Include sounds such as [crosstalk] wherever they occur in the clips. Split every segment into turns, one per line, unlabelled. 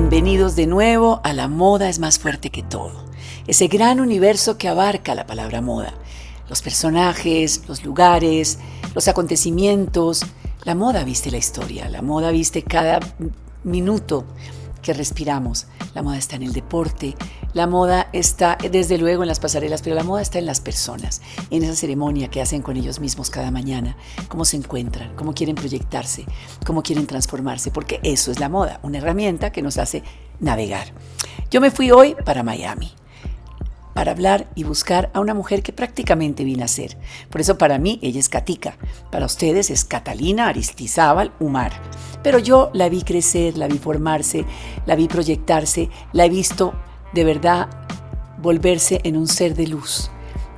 bienvenidos de nuevo a La Moda es más fuerte que todo, ese gran universo que abarca la palabra moda. Los personajes, los lugares, los acontecimientos. La moda viste la historia, la moda viste cada minuto que respiramos. La moda está en el deporte, la moda está desde luego en las pasarelas, pero la moda está en las personas, en esa ceremonia que hacen con ellos mismos cada mañana, cómo se encuentran, cómo quieren proyectarse, cómo quieren transformarse, porque eso es la moda, una herramienta que nos hace navegar. Yo me fui hoy para Miami para hablar y buscar a una mujer que prácticamente vine a ser. Por eso para mí ella es Katica, para ustedes es Catalina Aristizábal Umar. Pero yo la vi crecer, la vi formarse, la vi proyectarse, la he visto de verdad volverse en un ser de luz,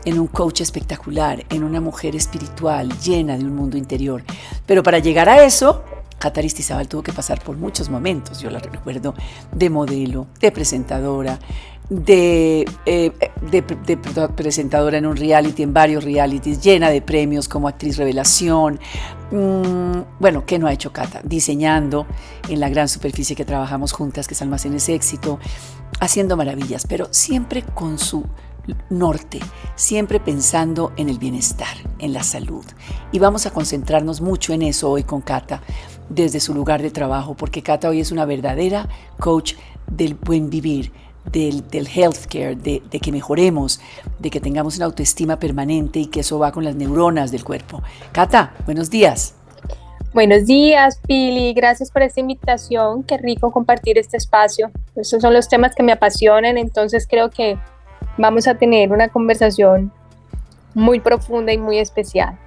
en un coach espectacular, en una mujer espiritual llena de un mundo interior. Pero para llegar a eso, Cata Aristizábal tuvo que pasar por muchos momentos. Yo la recuerdo de modelo, de presentadora, de, eh, de, presentadora en un reality, en varios realities, llena de premios como actriz revelación. Mm, bueno, ¿qué no ha hecho Cata? Diseñando en la gran superficie que trabajamos juntas, que es Almacenes Éxito, haciendo maravillas, pero siempre con su norte, siempre pensando en el bienestar, en la salud. Y vamos a concentrarnos mucho en eso hoy con Cata, desde su lugar de trabajo, porque Cata hoy es una verdadera coach del buen vivir del, del healthcare, de, de, que mejoremos, de que tengamos una autoestima permanente y que eso va con las neuronas del cuerpo. Cata, buenos días.
Buenos días, Pili. Gracias por esta invitación. Qué rico compartir este espacio. Estos son los temas que me apasionan, entonces creo que vamos a tener una conversación muy profunda y muy especial.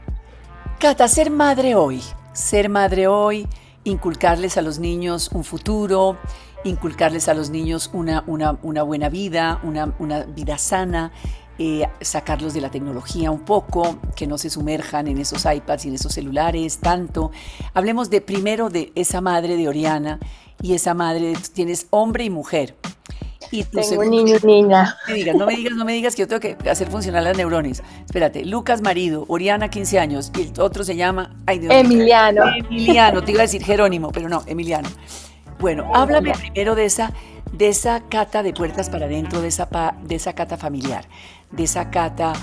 Cata, ser madre hoy, ser madre hoy, inculcarles a los niños un futuro, inculcarles a los niños una, una, una buena vida, una, una vida sana, eh, sacarlos de la tecnología un poco, que no se sumerjan en esos iPads y en esos celulares tanto. Hablemos de primero de esa madre de Oriana y esa madre, tienes hombre y mujer.
Y Tengo niño y niña.
No me, digas, no me digas, no me digas que yo tengo que hacer funcionar las neurones. Espérate, Lucas marido, Oriana 15 años y el otro se llama...
Emiliano.
Emiliano, te iba a decir Jerónimo, pero no, Emiliano. Bueno, háblame primero de esa, de esa cata de puertas para adentro, de esa, de esa cata familiar, de esa cata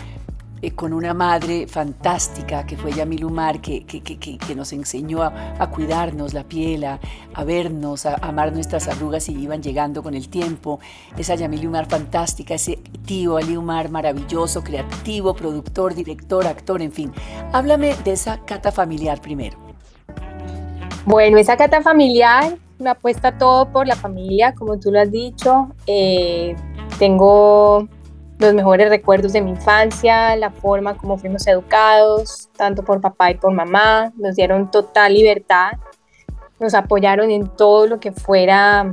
eh, con una madre fantástica que fue Yamil Umar, que, que, que, que nos enseñó a, cuidarnos la piel, a, vernos, a, amar nuestras arrugas y iban llegando con el tiempo. Esa Yamil Umar fantástica, ese tío Ali Umar maravilloso, creativo, productor, director, actor, en fin. Háblame de esa cata familiar primero.
Bueno, esa cata familiar me apuesta todo por la familia, como tú lo has dicho. Eh, tengo los mejores recuerdos de mi infancia, la forma como fuimos educados, tanto por papá y por mamá. Nos dieron total libertad, nos apoyaron en todo lo que fuera,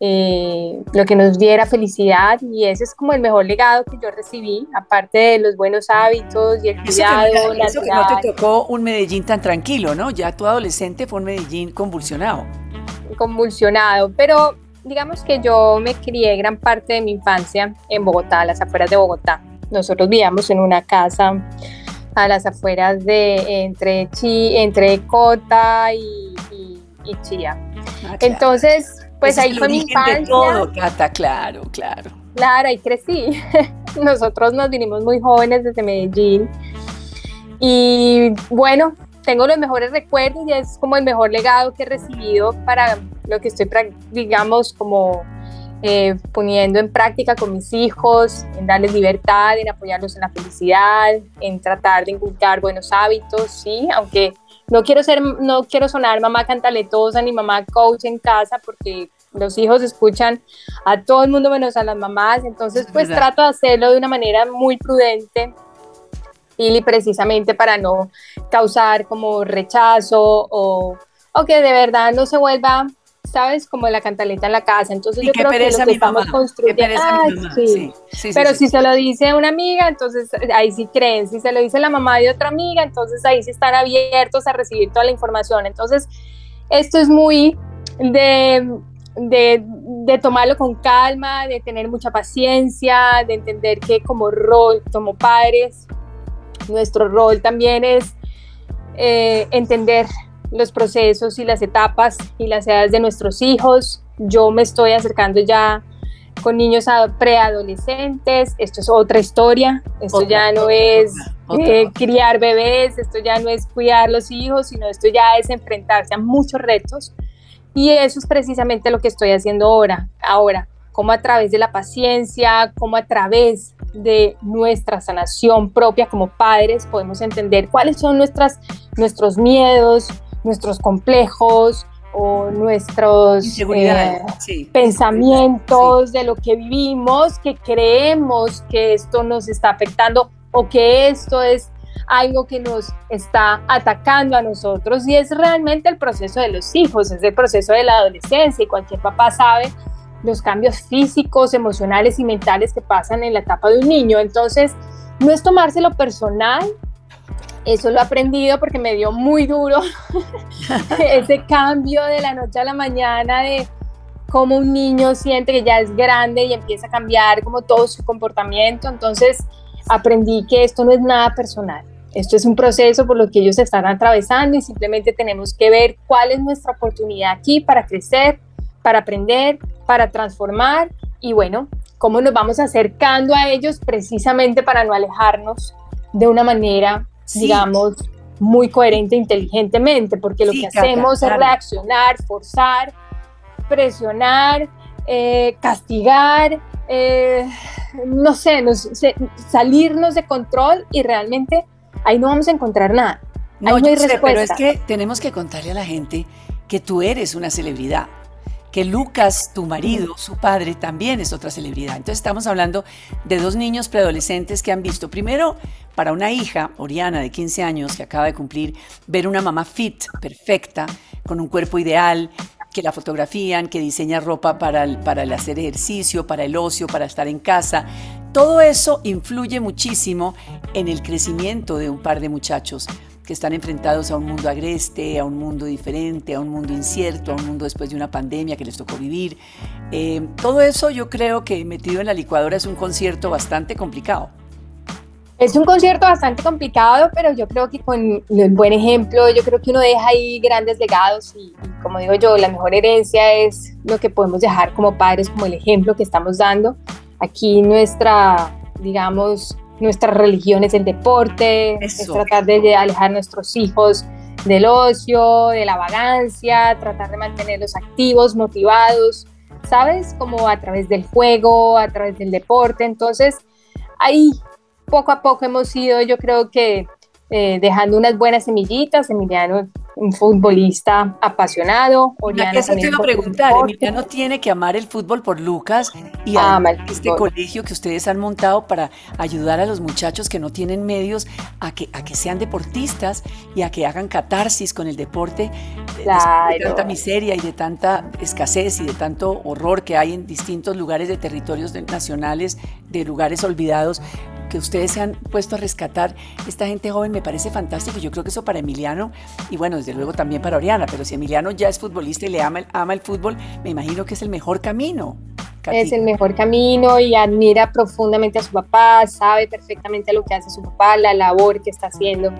eh, lo que nos diera felicidad y ese es como el mejor legado que yo recibí, aparte de los buenos hábitos y el cuidado.
Eso que, no te tocó un Medellín tan tranquilo, ¿no? Ya tu adolescente fue un Medellín convulsionado
convulsionado, pero digamos que yo me crié gran parte de mi infancia en Bogotá, a las afueras de Bogotá. Nosotros vivíamos en una casa a las afueras de entre, Chi, entre Cota y, Chía. Ah, Entonces, pues ahí fue mi infancia. De
todo, Cata, claro, claro.
Claro, ahí crecí. [laughs] Nosotros nos vinimos muy jóvenes desde Medellín. Y bueno, tengo los mejores recuerdos y es como el mejor legado que he recibido para lo que estoy, digamos, como eh, poniendo en práctica con mis hijos, en darles libertad, en apoyarlos en la felicidad, en tratar de inculcar buenos hábitos, sí, aunque no quiero ser, no quiero sonar mamá cantaletosa ni mamá coach en casa porque los hijos escuchan a todo el mundo menos a las mamás, entonces pues trato de hacerlo de una manera muy prudente, y precisamente para no causar como rechazo o, o que de verdad no se vuelva ¿sabes? Como la cantaleta en la casa. Entonces yo creo que lo que estamos construyendo. sí. Pero si se lo dice una amiga, entonces ahí sí creen. Si se lo dice la mamá de otra amiga, entonces ahí sí están abiertos a recibir toda la información. Entonces, esto es muy de, de, de tomarlo con calma, de tener mucha paciencia, de entender que como rol, como padres, nuestro rol también es eh, entender los procesos y las etapas y las edades de nuestros hijos, yo me estoy acercando ya con niños preadolescentes, esto es otra historia, esto ya no es eh, criar bebés, esto ya no es cuidar los hijos, sino esto ya es enfrentarse a muchos retos. Y eso es precisamente lo que estoy haciendo ahora, ahora, como a través de la paciencia, como a través de nuestra sanación propia como padres podemos entender cuáles son nuestras, nuestros miedos, nuestros complejos, o nuestros eh, pensamientos de lo que vivimos, que creemos que esto nos está afectando o que esto es algo que nos está atacando a nosotros. Y es realmente el proceso de los hijos, es el proceso de la adolescencia. Y cualquier papá sabe los cambios físicos, emocionales y mentales que pasan en la etapa de un niño. Entonces, no es tomárselo personal, eso lo he aprendido porque me dio muy duro [laughs] ese cambio de la noche a la mañana de cómo un niño siente que ya es grande y empieza a cambiar como todo su comportamiento. Entonces aprendí que esto no es nada personal. Esto es un proceso por lo que ellos están atravesando y simplemente tenemos que ver cuál es nuestra oportunidad aquí para crecer, para aprender, para transformar y bueno, cómo nos vamos acercando a ellos precisamente para no alejarnos de una manera digamos, muy coherente inteligentemente, porque lo que hacemos es reaccionar, forzar, presionar, eh, castigar, eh, no sé, salirnos de control y realmente ahí no vamos a encontrar nada.
No, no sé, pero es que tenemos que contarle a la gente que tú eres una celebridad que Lucas, tu marido, su padre, también es otra celebridad. Entonces estamos hablando de dos niños preadolescentes que han visto, primero, para una hija, Oriana, de 15 años, que acaba de cumplir, ver una mamá fit, perfecta, con un cuerpo ideal, que la fotografían, que diseña ropa para el, para el hacer ejercicio, para el ocio, para estar en casa. Todo eso influye muchísimo en el crecimiento de un par de muchachos que están enfrentados a un mundo agreste, a un mundo diferente, a un mundo incierto, a un mundo después de una pandemia que les tocó vivir. Eh, todo eso yo creo que metido en la licuadora es un concierto bastante complicado.
Es un concierto bastante complicado, pero yo creo que con el buen ejemplo, yo creo que uno deja ahí grandes legados y, y, como digo yo, la mejor herencia es lo que podemos dejar como padres, como el ejemplo que estamos dando. Aquí nuestra, digamos, nuestra religión es el deporte, es tratar de alejar a nuestros hijos del ocio, de la vagancia, tratar de mantenerlos activos, motivados, ¿sabes? Como a través del juego, a través del deporte. Entonces, ahí poco a poco hemos ido, yo creo que eh, dejando unas buenas semillitas. Emiliano un futbolista apasionado.
Oriana eso te iba a preguntar, Emiliano tiene que amar el fútbol por Lucas y amar este colegio que ustedes han montado para ayudar a los muchachos que no tienen medios a que, a que sean deportistas y a que hagan catarsis con el deporte de tanta miseria y de tanta escasez y de tanto horror que hay en distintos lugares de territorios nacionales, de lugares olvidados que ustedes se han puesto a rescatar esta gente joven me parece fantástico. Yo creo que eso para Emiliano y bueno, desde luego también para Oriana, pero si Emiliano ya es futbolista y le ama el, ama el fútbol, me imagino que es el mejor camino.
Es el mejor camino y admira profundamente a su papá, sabe perfectamente lo que hace su papá, la labor que está haciendo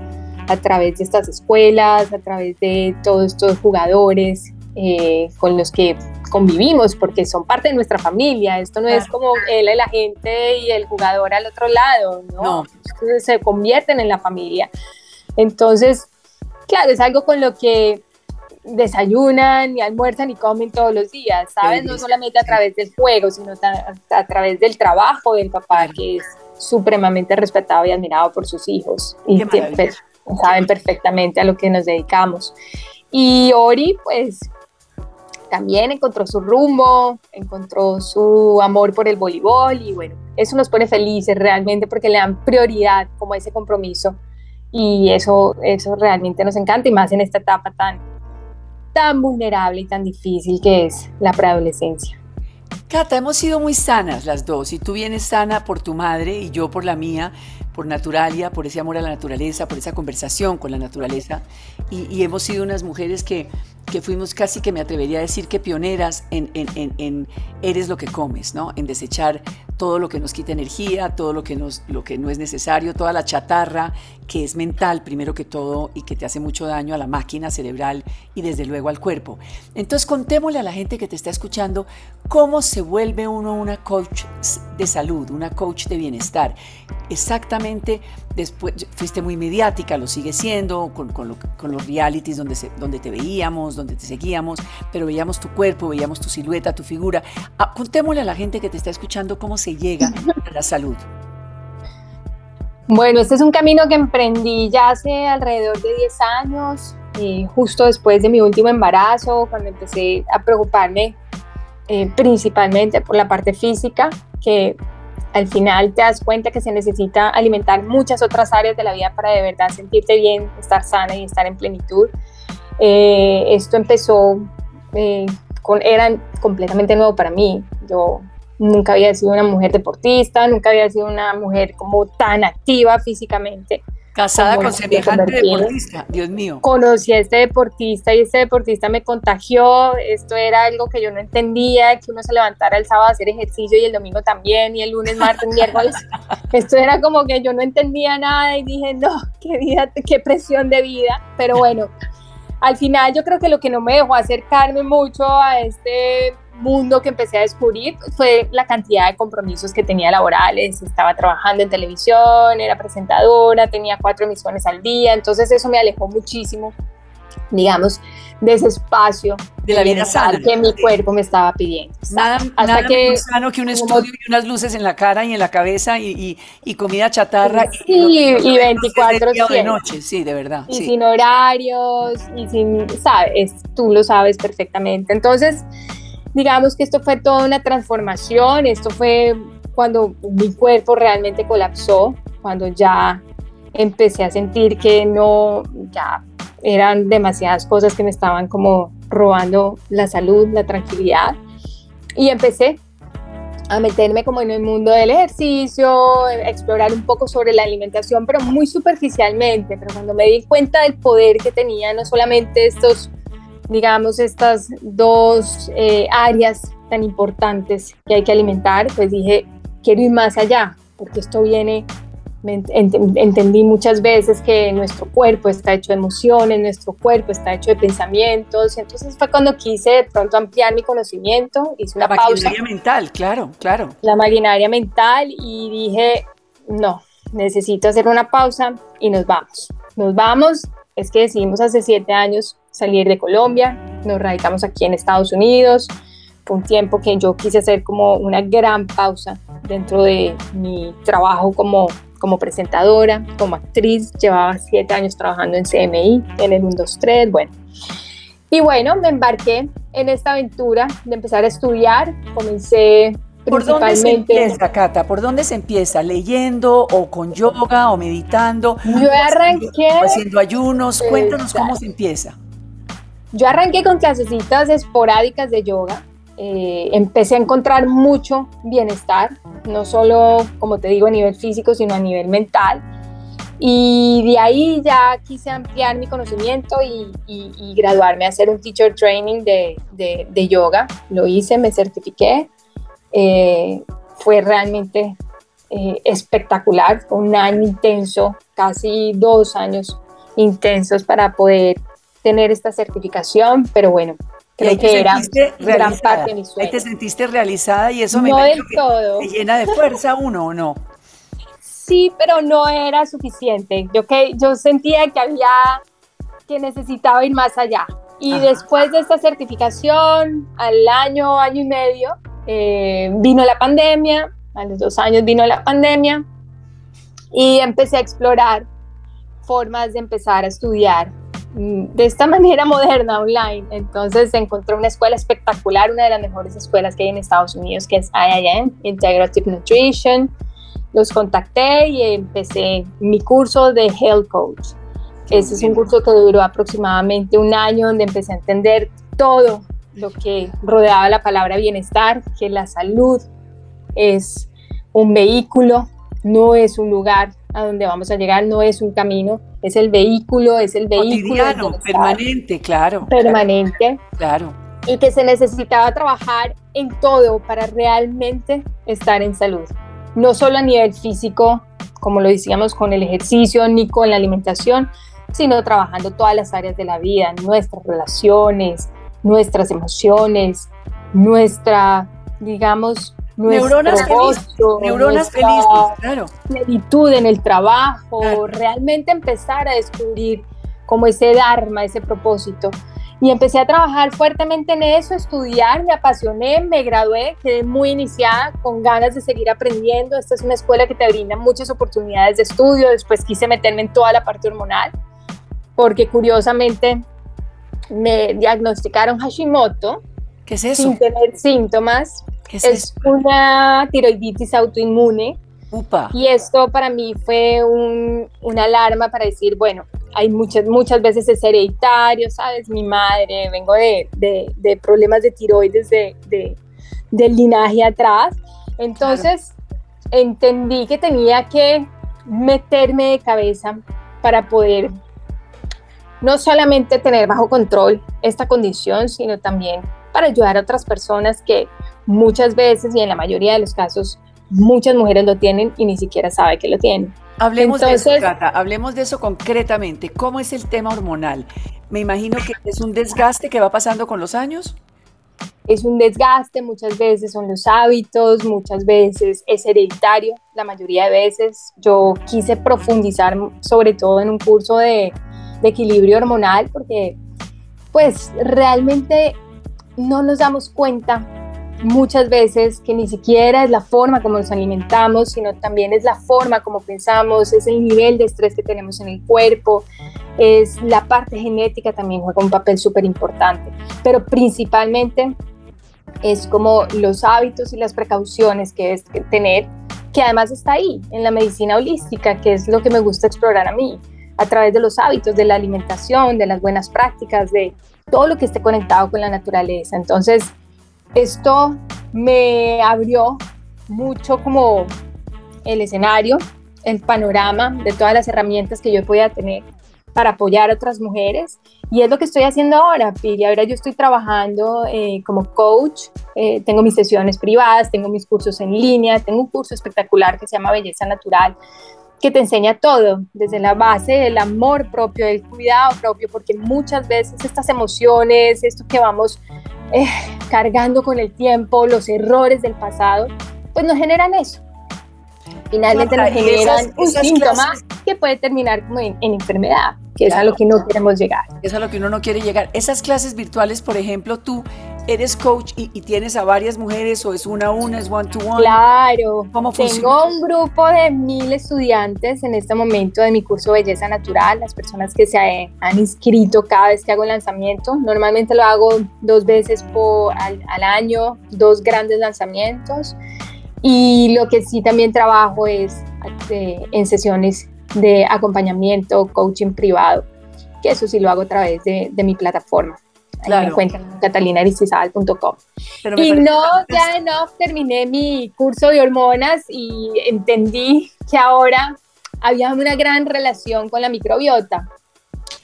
a través de estas escuelas, a través de todos estos jugadores eh, con los que convivimos, porque son parte de nuestra familia. Esto no es como él, la gente y el jugador al otro lado, ¿no? Se convierten en la familia. Entonces, claro, es algo con lo que desayunan y almuerzan y comen todos los días, ¿sabes? No solamente a través del juego, sino a, través del trabajo del papá, que es supremamente respetado y admirado por sus hijos. y saben perfectamente a lo que nos dedicamos. Y Ori, pues también encontró su rumbo, encontró su amor por el voleibol y bueno, eso nos pone felices realmente porque le dan prioridad como ese compromiso y eso, eso realmente nos encanta y más en esta etapa tan, tan vulnerable y tan difícil que es la preadolescencia.
Cata, hemos sido muy sanas las dos y tú vienes sana por tu madre y yo por la mía, por Naturalia, por ese amor a la naturaleza, por esa conversación con la naturaleza. Y, hemos sido unas mujeres que, que, fuimos casi que me atrevería a decir que pioneras en, eres lo que comes, ¿no? En desechar todo lo que nos quita energía, todo lo que, nos, lo que no es necesario, toda la chatarra que es mental primero que todo y que te hace mucho daño a la máquina cerebral y desde luego al cuerpo. Entonces contémosle a la gente que te está escuchando cómo se vuelve uno una coach de salud, una coach de bienestar. Exactamente, después fuiste muy mediática, lo sigue siendo, con, con, los realities donde, se, donde te veíamos, donde te seguíamos, pero veíamos tu cuerpo, veíamos tu silueta, tu figura. Ah, contémosle a la gente que te está escuchando cómo se llega a la salud.
Bueno, este es un camino que emprendí ya hace alrededor de 10 años, eh, justo después de mi último embarazo, cuando empecé a preocuparme eh, principalmente por la parte física, que al final te das cuenta que se necesita alimentar muchas otras áreas de la vida para de verdad sentirte bien, estar sana y estar en plenitud. Eh, esto empezó con, era completamente nuevo para mí. Yo nunca había sido una mujer deportista, nunca había sido una mujer como tan activa físicamente.
Casada con semejante deportista, Dios mío.
Conocí a este deportista y este deportista me contagió. Esto era algo que yo no entendía, que uno se levantara el sábado a hacer ejercicio y el domingo también, y el lunes, martes, miércoles. [laughs] Esto era como que yo no entendía nada y dije, no, qué vida, qué presión de vida. Pero bueno, al final yo creo que lo que no me dejó acercarme mucho a este mundo que empecé a descubrir fue la cantidad de compromisos que tenía laborales. Estaba trabajando en televisión, era presentadora, tenía cuatro emisiones al día, entonces eso me alejó muchísimo, digamos, de ese espacio
de la vida sana
que mi cuerpo me estaba pidiendo.
Nada, Hasta que, sano que un estudio y unas luces en la cara y en la cabeza y, y, comida chatarra.
Sí, y, 24
de noche, sí, de verdad.
Y sin horarios, y sin, sabes, tú lo sabes perfectamente. Entonces, digamos que esto fue toda una transformación, esto fue cuando mi cuerpo realmente colapsó, cuando ya empecé a sentir que no, ya eran demasiadas cosas que me estaban como robando la salud, la tranquilidad. Y empecé a meterme como en el mundo del ejercicio, a explorar un poco sobre la alimentación, pero muy superficialmente. Pero cuando me di cuenta del poder que tenía no solamente estos digamos, estas dos eh, áreas tan importantes que hay que alimentar, pues dije, quiero ir más allá, porque esto viene, entendí muchas veces que nuestro cuerpo está hecho de emociones, nuestro cuerpo está hecho de pensamientos, entonces fue cuando quise de pronto ampliar mi conocimiento, hice una
La maquinaria mental, claro, claro.
La maquinaria mental y dije, no, necesito hacer una pausa y nos vamos. Nos vamos, es que decidimos hace siete años salir de Colombia, nos radicamos aquí en Estados Unidos. Fue un tiempo que yo quise hacer como una gran pausa dentro de mi trabajo como, como presentadora, como actriz. Llevaba siete años trabajando en CMI, en el 123, bueno. Y bueno, me embarqué en esta aventura de empezar a estudiar. Comencé
¿Por dónde se empieza, Cata? ¿Por dónde se empieza? ¿Leyendo o con yoga o meditando?
Yo arranqué...
Haciendo ayunos. Cuéntanos cómo se empieza.
Yo arranqué con clasecitas esporádicas de yoga. Eh, empecé a encontrar mucho bienestar, no solo, como te digo, a nivel físico, sino a nivel mental. Y de ahí ya quise ampliar mi conocimiento y, graduarme a hacer un teacher training de, de, yoga. Lo hice, me certifiqué. Eh, fue realmente eh, espectacular, un año intenso, casi dos años intensos para poder tener esta certificación, pero bueno, creo que era gran parte de mi sueño.
Ahí te sentiste realizada y eso
me
no
del todo.
te llena de fuerza uno o no.
Sí, pero no era suficiente. Yo que yo sentía que había que necesitaba ir más allá. Y después de esta certificación, al año, año y medio, eh, vino la pandemia, a los dos años vino la pandemia, y empecé a explorar formas de empezar a estudiar de esta [laughs] manera moderna online. Entonces encontré una escuela espectacular, una de las mejores escuelas que hay en Estados Unidos, que es IIN, Integrative Nutrition. Los contacté y empecé mi curso de Health Coach. Ese es un curso que duró aproximadamente un año, donde empecé a entender todo lo que rodeaba la palabra bienestar, que la salud es un vehículo, no es un lugar a donde vamos a llegar, no es un camino, es el vehículo, es el vehículo.
Cotidiano, permanente, claro.
Permanente.
Claro.
Y que se necesitaba trabajar en todo para realmente estar en salud. No solo a nivel físico, como lo decíamos con el ejercicio, ni con la alimentación, sino trabajando todas las áreas de la vida, nuestras relaciones, nuestras emociones, nuestra, digamos,
neuronas felices, neuronas felices, claro.
Plenitud en el trabajo, realmente empezar a descubrir como ese dharma, ese propósito. Y empecé a trabajar fuertemente en eso, estudiar, me apasioné, me gradué, quedé muy iniciada, con ganas de seguir aprendiendo. Esta es una escuela que te brinda muchas oportunidades de estudio. Después quise meterme en toda la parte hormonal, porque curiosamente me diagnosticaron Hashimoto.
¿Qué es eso?
Sin tener síntomas. Es, una tiroiditis autoinmune.
Upa.
Y esto para mí fue un, una alarma para decir, bueno, hay muchas, muchas veces es hereditario, ¿sabes? Mi madre, vengo de, de, de problemas de tiroides de, de, del linaje atrás. Entonces entendí que tenía que meterme de cabeza para poder no solamente tener bajo control esta condición, sino también para ayudar a otras personas que muchas veces y en la mayoría de los casos muchas mujeres lo tienen y ni siquiera sabe que lo tienen.
Hablemos de eso, Cata, hablemos de eso concretamente. ¿Cómo es el tema hormonal? Me imagino que es un desgaste que va pasando con los años.
Es un desgaste, muchas veces son los hábitos, muchas veces es hereditario, la mayoría de veces. Yo quise profundizar sobre todo en un curso de de equilibrio hormonal, porque pues realmente no nos damos cuenta muchas veces que ni siquiera es la forma como nos alimentamos, sino también es la forma como pensamos, es el nivel de estrés que tenemos en el cuerpo, es la parte genética también juega un papel súper importante, pero principalmente es como los hábitos y las precauciones que es tener, que además está ahí en la medicina holística, que es lo que me gusta explorar a mí a través de los hábitos, de la alimentación, de las buenas prácticas, de todo lo que esté conectado con la naturaleza. Entonces, esto me abrió mucho como el escenario, el panorama de todas las herramientas que yo podía tener para apoyar a otras mujeres. Y es lo que estoy haciendo ahora, Piri. Ahora yo estoy trabajando eh, como coach, eh, tengo mis sesiones privadas, tengo mis cursos en línea, tengo un curso espectacular que se llama Belleza Natural, que te enseña todo, desde la base del amor propio, del cuidado propio, porque muchas veces estas emociones, esto que vamos eh, cargando con el tiempo, los errores del pasado, pues nos generan eso. Finalmente nos generan un síntoma que puede terminar como en, enfermedad, que es a lo que no queremos llegar.
Es a lo que uno no quiere llegar. Esas clases virtuales, por ejemplo, tú eres coach y, tienes a varias mujeres o es una a una, es one to one?
Claro. ¿Cómo Tengo un grupo de mil estudiantes en este momento de mi curso Belleza Natural, las personas que se han inscrito cada vez que hago lanzamiento. Normalmente lo hago dos veces por, al, año, dos grandes lanzamientos. Y lo que sí también trabajo es eh, en sesiones de acompañamiento, coaching privado, que eso sí lo hago a través de, de mi plataforma. Claro. me encuentran. Y no, ya no, terminé mi curso de hormonas y entendí que ahora había una gran relación con la microbiota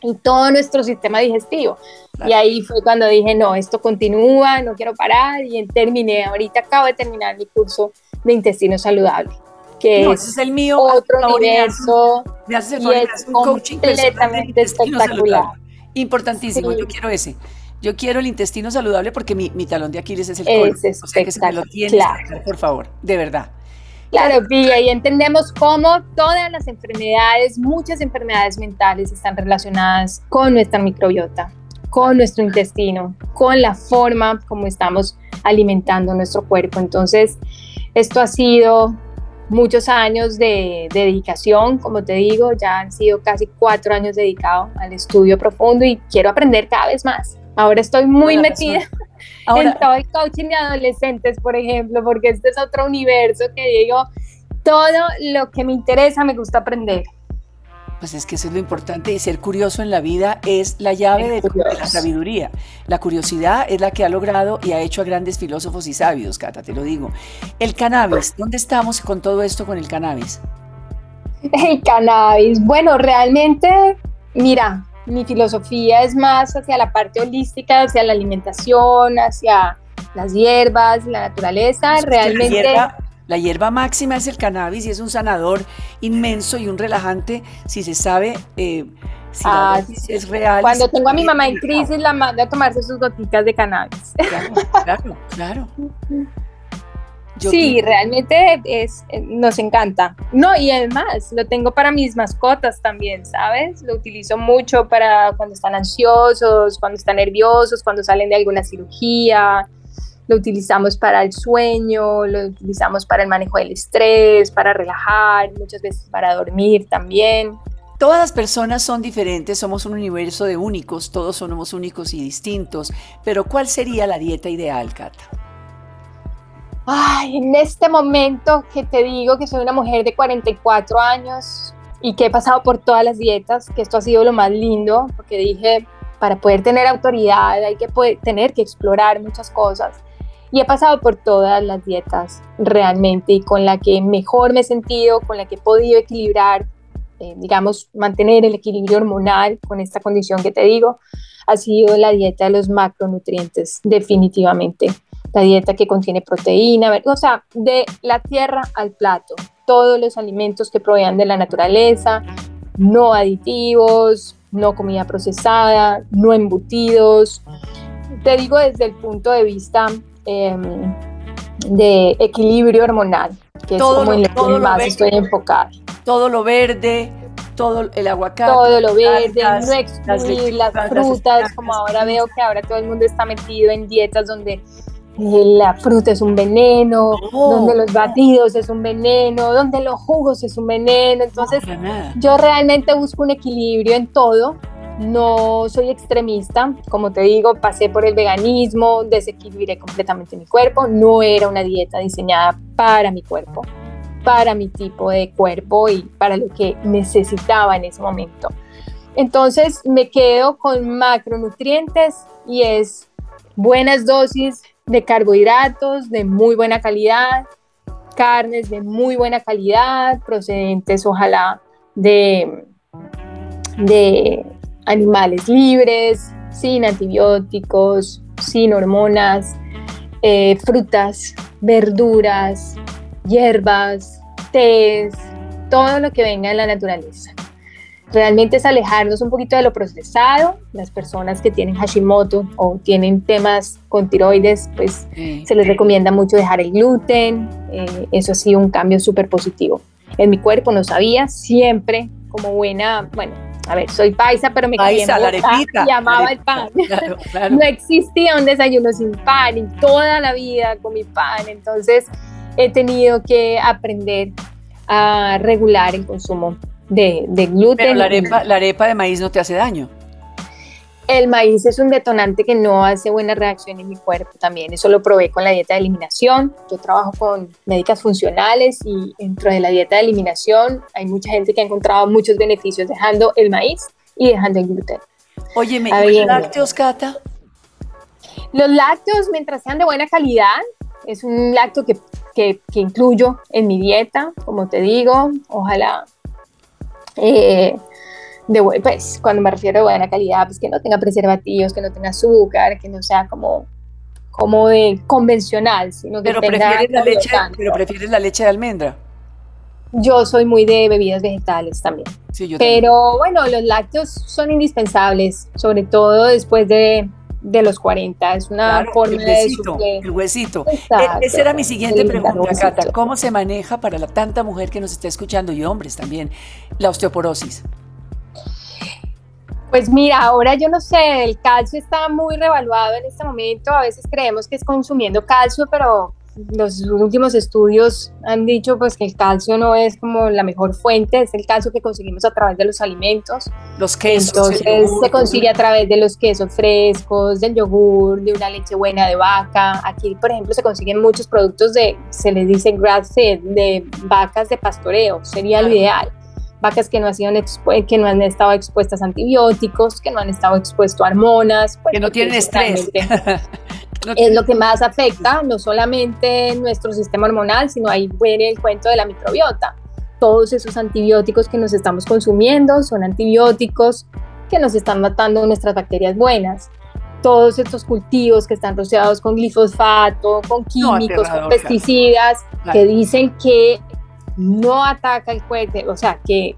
y todo nuestro sistema digestivo. Y ahí fue cuando dije, no, esto continúa, no quiero parar y terminé, ahorita acabo de terminar mi curso de intestino saludable. Que
es, el mío.
Otro universo. y es un coaching completamente espectacular.
Importantísimo, yo quiero ese. Yo quiero el intestino saludable porque mi, talón de Aquiles es el colon. o sea que si me lo tienes, por favor, de verdad.
Claro, y entendemos cómo todas las enfermedades, muchas enfermedades mentales están relacionadas con nuestra microbiota, con nuestro intestino, con la forma como estamos alimentando nuestro cuerpo. Entonces, esto ha sido muchos años de, de, dedicación, como te digo, ya han sido casi cuatro años dedicados al estudio profundo y quiero aprender cada vez más. Ahora estoy muy metida [laughs] en todo el coaching de adolescentes, por ejemplo, porque este es otro universo que digo, todo lo que me interesa me gusta aprender.
Pues es que eso es lo importante y ser curioso en la vida es la llave de, la sabiduría. La curiosidad es la que ha logrado y ha hecho a grandes filósofos y sabios, Cata, te lo digo. El cannabis, ¿dónde estamos con todo esto con el cannabis?
El cannabis. Bueno, realmente, mira, mi filosofía es más hacia la parte holística, hacia la alimentación, hacia las hierbas, la naturaleza. Realmente.
La hierba, máxima es el cannabis y es un sanador inmenso y un relajante si se sabe. Eh, si
ah, es real. Cuando tengo a mi mamá en crisis, la mando a tomarse sus gotitas de cannabis.
Claro, claro, claro. [laughs]
sí, realmente es, eh, nos encanta. No, y además lo tengo para mis mascotas también, ¿sabes? Lo utilizo mucho para cuando están ansiosos, cuando están nerviosos, cuando salen de alguna cirugía. Lo utilizamos para el sueño, lo utilizamos para el manejo del estrés, para relajar, muchas veces para dormir también.
Todas las personas son diferentes, somos un universo de únicos, todos somos únicos y distintos, pero ¿cuál sería la dieta ideal, Cata?
Ay, en este momento que te digo que soy una mujer de 44 años y que he pasado por todas las dietas, que esto ha sido lo más lindo, porque dije, para poder tener autoridad hay que tener que explorar muchas cosas. Y he pasado por todas las dietas realmente y con la que mejor me he sentido, con la que he podido equilibrar, eh, digamos, mantener el equilibrio hormonal con esta condición que te digo, ha sido la dieta de los macronutrientes, definitivamente la dieta que contiene proteína, o sea, de la tierra al plato, todos los alimentos que provean de la naturaleza, no aditivos, no comida procesada, no embutidos. Te digo desde el punto de vista em, de equilibrio hormonal, que es como en lo que más estoy enfocada.
Todo lo verde, todo el aguacate.
Todo lo verde, no excluir las, frutas, como ahora veo que ahora todo el mundo está metido en dietas donde la fruta es un veneno, donde los batidos es un veneno, donde los jugos es un veneno. Entonces, yo realmente busco un equilibrio en todo. No soy extremista, como te digo, pasé por el veganismo, desequilibré completamente mi cuerpo. No era una dieta diseñada para mi cuerpo, para mi tipo de cuerpo y para lo que necesitaba en ese momento. Entonces me quedo con macronutrientes y es buenas dosis de carbohidratos de muy buena calidad, carnes de muy buena calidad, procedentes ojalá de, de animales libres, sin antibióticos, sin hormonas, eh, frutas, verduras, hierbas, tés, todo lo que venga de la naturaleza realmente es alejarnos un poquito de lo procesado. Las personas que tienen Hashimoto o tienen temas con tiroides, pues se les recomienda mucho dejar el gluten. Eh, eso ha sido un cambio súper positivo. En mi cuerpo no sabía, siempre como buena, bueno, a ver, soy paisa, pero me
paisa, la arepita,
y amaba el pan. [laughs] no existía un desayuno sin pan y toda la vida con mi pan. Entonces he tenido que aprender a regular el consumo de, gluten.
Pero la arepa, la arepa de maíz no te hace daño.
El maíz es un detonante que no hace buena reacción en mi cuerpo también. Eso lo probé con la dieta de eliminación. Yo trabajo con médicas funcionales y dentro de la dieta de eliminación hay mucha gente que ha encontrado muchos beneficios dejando el maíz y dejando el gluten.
Oye, ¿me los lácteos, Cata?
Los lácteos, mientras sean de buena calidad, es un lácteo que, que, que incluyo en mi dieta, como te digo. Ojalá eh, de, pues cuando me refiero a buena calidad, pues que no tenga preservativos, que no tenga azúcar, que no sea como, como de convencional, sino que
pero
tenga
prefieres la leche, Pero prefieres la leche de almendra.
Yo soy muy de bebidas vegetales también. pero bueno, los lácteos son indispensables, sobre todo después de, de los 40. Es una forma el
huesito, de El huesito. E, esa era mi siguiente pregunta, Cata. ¿Cómo se maneja para la tanta mujer que nos está escuchando y hombres también la osteoporosis?
Pues mira, ahora yo no sé, el calcio está muy revaluado en este momento. A veces creemos que es consumiendo calcio, pero los últimos estudios han dicho pues que el calcio no es como la mejor fuente, es el calcio que conseguimos a través de los alimentos.
Los quesos.
Entonces se consigue a través de los quesos frescos, del yogur, de una leche buena de vaca. Aquí, por ejemplo, se consiguen muchos productos de, se les dice grass fed, de vacas de pastoreo, sería lo ideal. Vacas que no, han sido que no han estado expuestas a antibióticos, que no han estado expuestas a hormonas.
Pues, que no tienen estrés. [laughs]
es lo que más afecta, no solamente nuestro sistema hormonal, sino ahí viene el cuento de la microbiota. todos esos antibióticos que nos estamos consumiendo son antibióticos que nos están matando nuestras bacterias buenas. Todos estos cultivos que están rociados con glifosato, con químicos, con pesticidas, que dicen que no ataca el cuerpo, o sea, que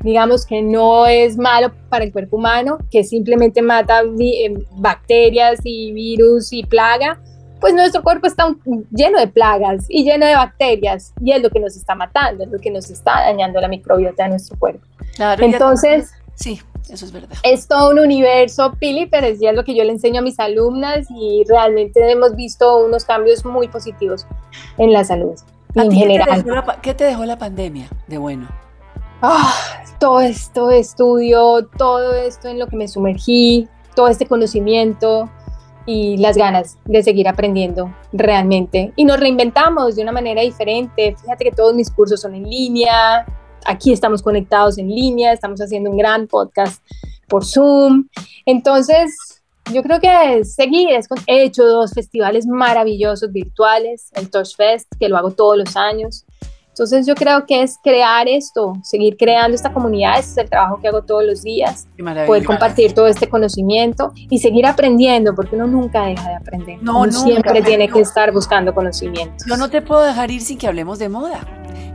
digamos que no es malo para el cuerpo humano, que simplemente mata eh, bacterias y virus y plaga, pues nuestro cuerpo está lleno de plagas y lleno de bacterias y es lo que nos está matando, es lo que nos está dañando la microbiota de nuestro cuerpo. Claro, Entonces,
sí, eso es verdad.
Es todo un universo, Pili, pero es ya lo que yo le enseño a mis alumnas y realmente hemos visto unos cambios muy positivos en la salud en general.
¿Qué te dejó la pandemia de bueno?
Ah, todo esto estudio, todo esto en lo que me sumergí, todo este conocimiento, y las ganas de seguir aprendiendo realmente. Y nos reinventamos de una manera diferente. Fíjate que todos mis cursos son en línea, aquí estamos conectados en línea, estamos haciendo un gran podcast por Zoom. Entonces, yo creo que seguir, he hecho dos festivales maravillosos virtuales, el Touch Fest, que lo hago todos los años, entonces yo creo que es crear esto, seguir creando esta comunidad, ese es el trabajo que hago todos los días, poder compartir todo este conocimiento y seguir aprendiendo, porque uno nunca deja de aprender, no, uno siempre tiene que estar buscando conocimiento.
Yo no te puedo dejar ir sin que hablemos de moda.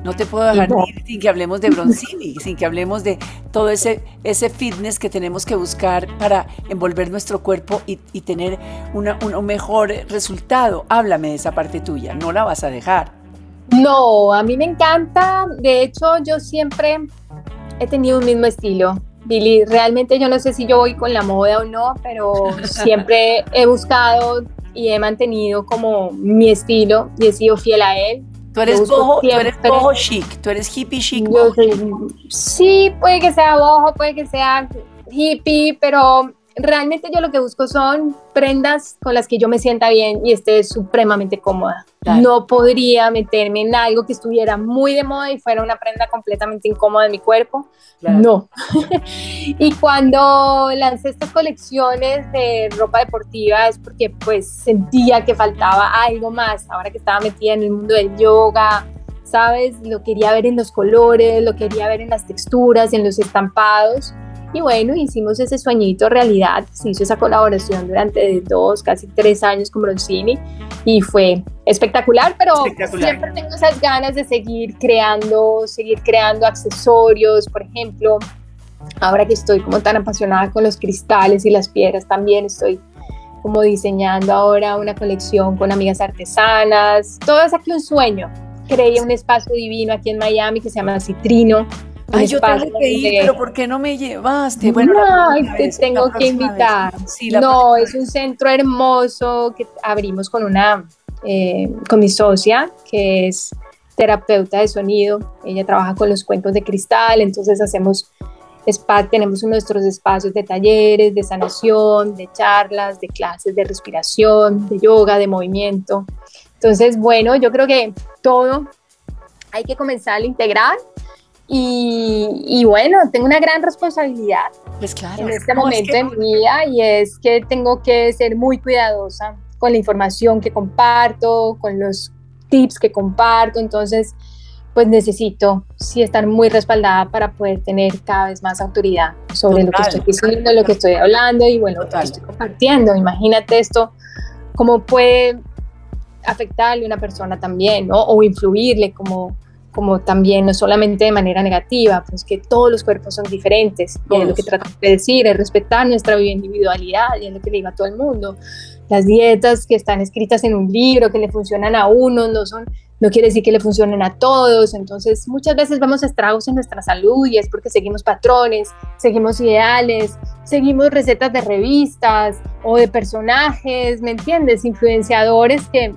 No te puedo dejar ir sin que hablemos de Bronzini, [laughs] sin que hablemos de todo ese, ese fitness que tenemos que buscar para envolver nuestro cuerpo y, tener un mejor resultado. Háblame de esa parte tuya, no la vas a dejar.
No, a mí me encanta. De hecho, yo siempre he tenido un mismo estilo. Billy, realmente yo no sé si yo voy con la moda o no, pero [laughs] siempre he buscado y he mantenido como mi estilo y he sido fiel a él.
Tú eres, boho, tú eres boho chic, tú eres hippie chic.
sí, puede que sea boho, puede que sea hippie, pero realmente yo lo que busco son prendas con las que yo me sienta bien y esté supremamente cómoda. No podría meterme en algo que estuviera muy de moda y fuera una prenda completamente incómoda en mi cuerpo. No. [laughs] y cuando lancé estas colecciones de ropa deportiva es porque pues sentía que faltaba algo más. Ahora que estaba metida en el mundo del yoga, ¿sabes? Lo quería ver en los colores, lo quería ver en las texturas, en los estampados. Y bueno, hicimos ese sueñito realidad, se hizo esa colaboración durante dos, casi tres años con Bronzini y fue espectacular, pero siempre tengo esas ganas de seguir creando, seguir creando accesorios, por ejemplo, ahora que estoy como tan apasionada con los cristales y las piedras, también estoy como diseñando ahora una colección con amigas artesanas, todo es aquí un sueño. Creé un espacio divino aquí en Miami que se llama Citrino,
Ay, yo tengo que ir, pero ¿por qué no me llevaste?
Bueno, no, te tengo que invitar. no, es un centro hermoso que abrimos con una, eh, con mi socia, que es terapeuta de sonido. Ella trabaja con los cuencos de cristal, entonces hacemos spa, tenemos nuestros espacios de talleres, de sanación, de charlas, de clases de respiración, de yoga, de movimiento. Entonces, bueno, yo creo que todo hay que comenzar a integrar y, bueno, tengo una gran responsabilidad
pues claro,
en este momento de mi vida y es que tengo que ser muy cuidadosa con la información que comparto, con los tips que comparto. Entonces, pues necesito sí estar muy respaldada para poder tener cada vez más autoridad sobre lo que estoy diciendo, lo que estoy hablando y bueno, lo que estoy compartiendo. Imagínate esto, cómo puede afectarle a una persona también, ¿no? O influirle como como también no solamente de manera negativa, pues que todos los cuerpos son diferentes. Y es lo que trato de decir, es respetar nuestra individualidad, y es lo que le digo a todo el mundo. Las dietas que están escritas en un libro, que le funcionan a uno, no son no quiere decir que le funcionen a todos, entonces muchas veces vemos estragos en nuestra salud y es porque seguimos patrones, seguimos ideales, seguimos recetas de revistas o de personajes, ¿me entiendes? Influenciadores que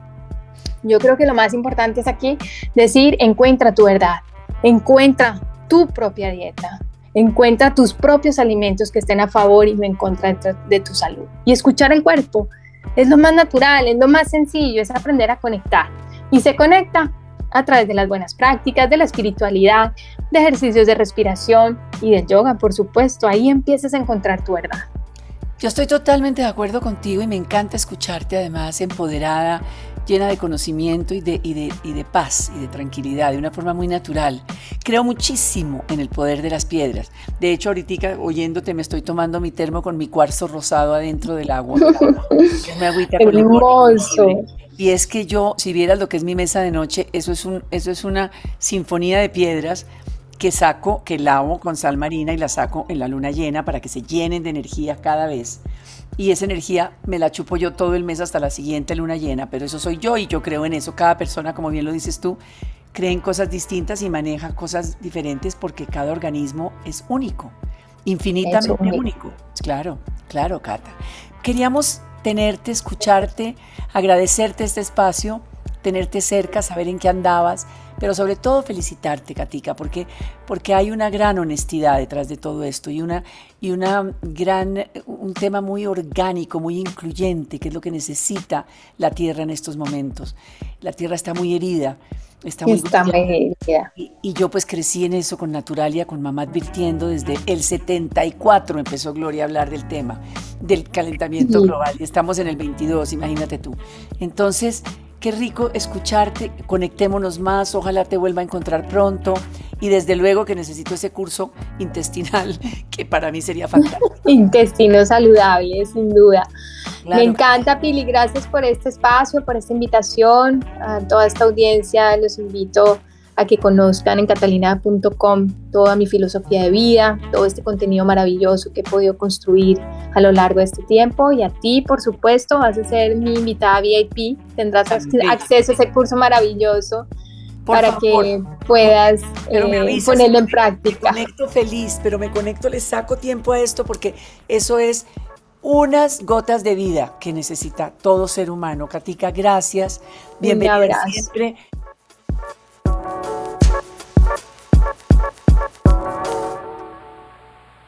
yo creo que lo más importante es aquí decir, encuentra tu verdad, encuentra tu propia dieta, encuentra tus propios alimentos que estén a favor y no en contra de tu, salud. Y escuchar el cuerpo es lo más natural, es lo más sencillo, es aprender a conectar. Y se conecta a través de las buenas prácticas, de la espiritualidad, de ejercicios de respiración y del yoga, por supuesto. Ahí empiezas a encontrar tu verdad.
Yo estoy totalmente de acuerdo contigo y me encanta escucharte además empoderada, llena de conocimiento y de, y de, y de paz y de tranquilidad, de una forma muy natural. Creo muchísimo en el poder de las piedras. De hecho, ahorita oyéndote me estoy tomando mi termo con mi cuarzo rosado adentro del agua. [laughs]
Una agüita Hermoso.
Y es que yo, si vieras lo que es mi mesa de noche, eso es, un, eso es una sinfonía de piedras que saco, que lavo con sal marina y la saco en la luna llena para que se llenen de energía cada vez. Y esa energía me la chupo yo todo el mes hasta la siguiente luna llena, pero eso soy yo y yo creo en eso. Cada persona, como bien lo dices tú, cree en cosas distintas y maneja cosas diferentes porque cada organismo es único, infinitamente único. Claro, claro, Cata. Queríamos tenerte, escucharte, agradecerte este espacio, tenerte cerca, saber en qué andabas, pero sobre todo felicitarte, Katica, porque, porque hay una gran honestidad detrás de todo esto y una, y una gran, un tema muy orgánico, muy incluyente, que es lo que necesita la Tierra en estos momentos. La Tierra está muy herida. Está muy,
está muy herida.
Y, y, yo pues crecí en eso con Naturalia, con mamá advirtiendo desde el 74 empezó Gloria a hablar del tema, del calentamiento global. Y estamos en el 22, imagínate tú. Entonces, Qué rico escucharte, conectémonos más, ojalá te vuelva a encontrar pronto y desde luego que necesito ese curso intestinal [laughs] que para mí sería fantástico. [laughs]
Intestino saludable, sin duda. Me encanta, Pili, gracias por este espacio, por esta invitación. A toda esta audiencia los invito a que conozcan en catalina.com toda mi filosofía de vida, todo este contenido maravilloso que he podido construir a lo largo de este tiempo. Y a ti, por supuesto, vas a ser mi invitada VIP, tendrás acceso a ese curso maravilloso. para que puedas eh, ponerlo en práctica.
Me conecto feliz, pero me conecto, le saco tiempo a esto porque eso es unas gotas de vida que necesita todo ser humano. Katica, gracias. Bienvenida siempre. thank you